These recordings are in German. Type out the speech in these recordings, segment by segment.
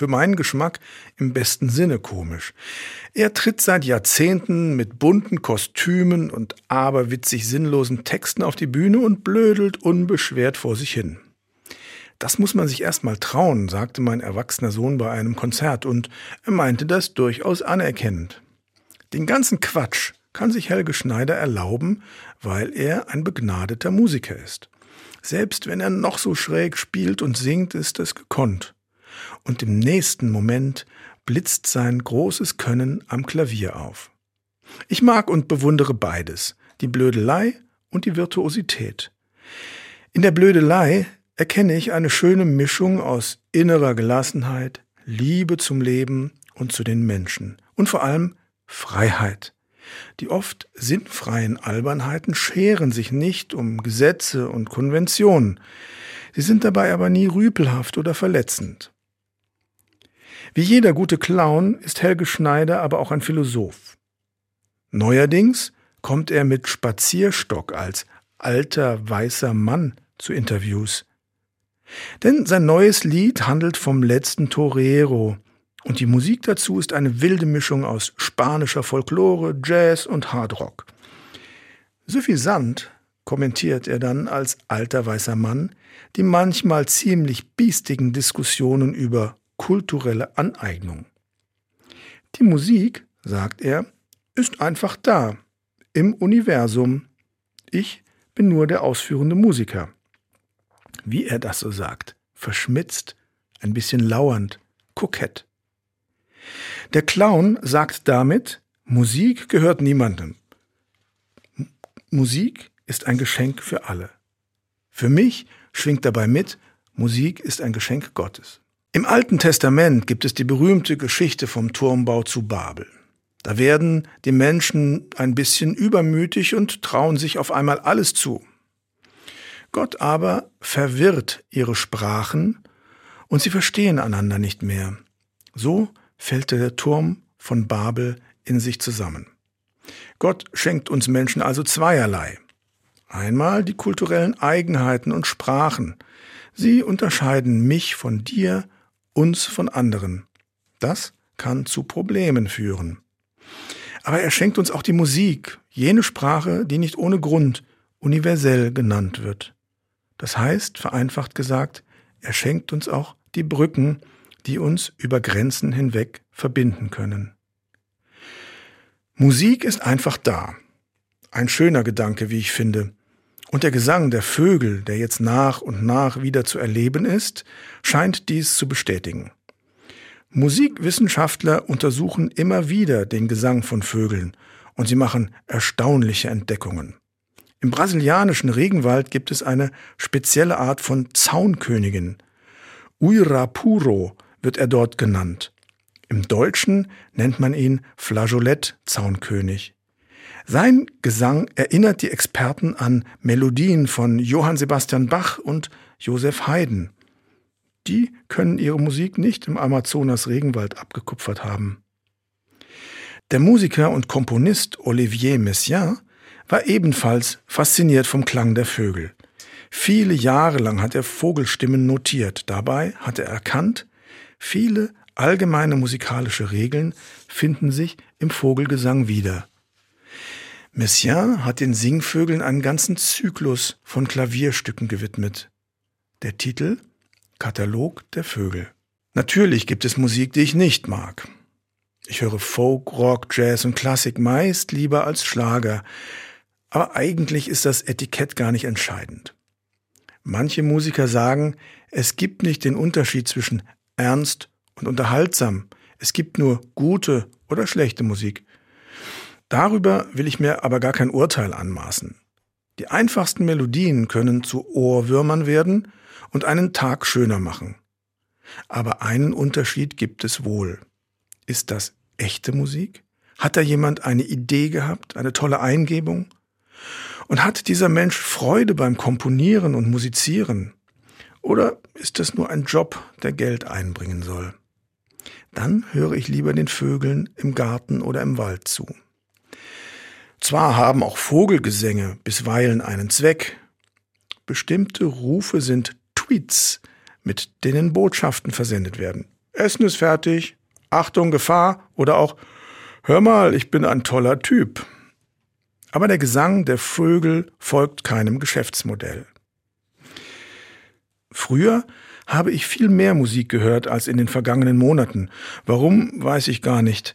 Für meinen Geschmack im besten Sinne komisch. Er tritt seit Jahrzehnten mit bunten Kostümen und aberwitzig sinnlosen Texten auf die Bühne und blödelt unbeschwert vor sich hin. Das muss man sich erst mal trauen, sagte mein erwachsener Sohn bei einem Konzert, und er meinte das durchaus anerkennend. Den ganzen Quatsch kann sich Helge Schneider erlauben, weil er ein begnadeter Musiker ist. Selbst wenn er noch so schräg spielt und singt, ist es gekonnt und im nächsten Moment blitzt sein großes Können am Klavier auf. Ich mag und bewundere beides, die Blödelei und die Virtuosität. In der Blödelei erkenne ich eine schöne Mischung aus innerer Gelassenheit, Liebe zum Leben und zu den Menschen und vor allem Freiheit. Die oft sinnfreien Albernheiten scheren sich nicht um Gesetze und Konventionen. Sie sind dabei aber nie rüpelhaft oder verletzend. Wie jeder gute Clown ist Helge Schneider aber auch ein Philosoph. Neuerdings kommt er mit Spazierstock als alter weißer Mann zu Interviews. Denn sein neues Lied handelt vom letzten Torero und die Musik dazu ist eine wilde Mischung aus spanischer Folklore, Jazz und Hardrock. Suffisant kommentiert er dann als alter weißer Mann die manchmal ziemlich biestigen Diskussionen über kulturelle Aneignung. Die Musik, sagt er, ist einfach da, im Universum. Ich bin nur der ausführende Musiker. Wie er das so sagt, verschmitzt, ein bisschen lauernd, kokett. Der Clown sagt damit, Musik gehört niemandem. Musik ist ein Geschenk für alle. Für mich schwingt dabei mit, Musik ist ein Geschenk Gottes. Im Alten Testament gibt es die berühmte Geschichte vom Turmbau zu Babel. Da werden die Menschen ein bisschen übermütig und trauen sich auf einmal alles zu. Gott aber verwirrt ihre Sprachen und sie verstehen einander nicht mehr. So fällt der Turm von Babel in sich zusammen. Gott schenkt uns Menschen also zweierlei. Einmal die kulturellen Eigenheiten und Sprachen. Sie unterscheiden mich von dir uns von anderen. Das kann zu Problemen führen. Aber er schenkt uns auch die Musik, jene Sprache, die nicht ohne Grund universell genannt wird. Das heißt, vereinfacht gesagt, er schenkt uns auch die Brücken, die uns über Grenzen hinweg verbinden können. Musik ist einfach da. Ein schöner Gedanke, wie ich finde. Und der Gesang der Vögel, der jetzt nach und nach wieder zu erleben ist, scheint dies zu bestätigen. Musikwissenschaftler untersuchen immer wieder den Gesang von Vögeln und sie machen erstaunliche Entdeckungen. Im brasilianischen Regenwald gibt es eine spezielle Art von Zaunkönigin. Uirapuro wird er dort genannt. Im Deutschen nennt man ihn Flageolett-Zaunkönig. Sein Gesang erinnert die Experten an Melodien von Johann Sebastian Bach und Joseph Haydn. Die können ihre Musik nicht im Amazonas Regenwald abgekupfert haben. Der Musiker und Komponist Olivier Messiaen war ebenfalls fasziniert vom Klang der Vögel. Viele Jahre lang hat er Vogelstimmen notiert. Dabei hat er erkannt, viele allgemeine musikalische Regeln finden sich im Vogelgesang wieder. Messiaen hat den Singvögeln einen ganzen Zyklus von Klavierstücken gewidmet. Der Titel Katalog der Vögel. Natürlich gibt es Musik, die ich nicht mag. Ich höre Folk, Rock, Jazz und Klassik meist lieber als Schlager, aber eigentlich ist das Etikett gar nicht entscheidend. Manche Musiker sagen, es gibt nicht den Unterschied zwischen ernst und unterhaltsam, es gibt nur gute oder schlechte Musik. Darüber will ich mir aber gar kein Urteil anmaßen. Die einfachsten Melodien können zu Ohrwürmern werden und einen Tag schöner machen. Aber einen Unterschied gibt es wohl. Ist das echte Musik? Hat da jemand eine Idee gehabt, eine tolle Eingebung? Und hat dieser Mensch Freude beim Komponieren und Musizieren? Oder ist es nur ein Job, der Geld einbringen soll? Dann höre ich lieber den Vögeln im Garten oder im Wald zu. Zwar haben auch Vogelgesänge bisweilen einen Zweck. Bestimmte Rufe sind Tweets, mit denen Botschaften versendet werden. Essen ist fertig, Achtung, Gefahr oder auch Hör mal, ich bin ein toller Typ. Aber der Gesang der Vögel folgt keinem Geschäftsmodell. Früher habe ich viel mehr Musik gehört als in den vergangenen Monaten. Warum, weiß ich gar nicht.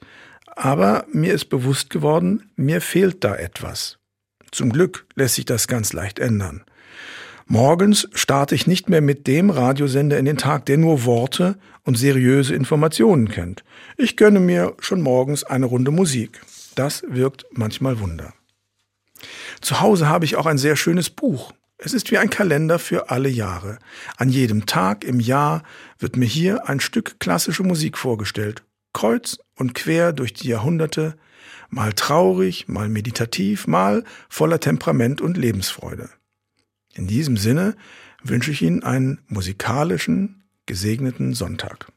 Aber mir ist bewusst geworden, mir fehlt da etwas. Zum Glück lässt sich das ganz leicht ändern. Morgens starte ich nicht mehr mit dem Radiosender in den Tag, der nur Worte und seriöse Informationen kennt. Ich gönne mir schon morgens eine Runde Musik. Das wirkt manchmal Wunder. Zu Hause habe ich auch ein sehr schönes Buch. Es ist wie ein Kalender für alle Jahre. An jedem Tag im Jahr wird mir hier ein Stück klassische Musik vorgestellt. Kreuz und quer durch die Jahrhunderte, mal traurig, mal meditativ, mal voller Temperament und Lebensfreude. In diesem Sinne wünsche ich Ihnen einen musikalischen, gesegneten Sonntag.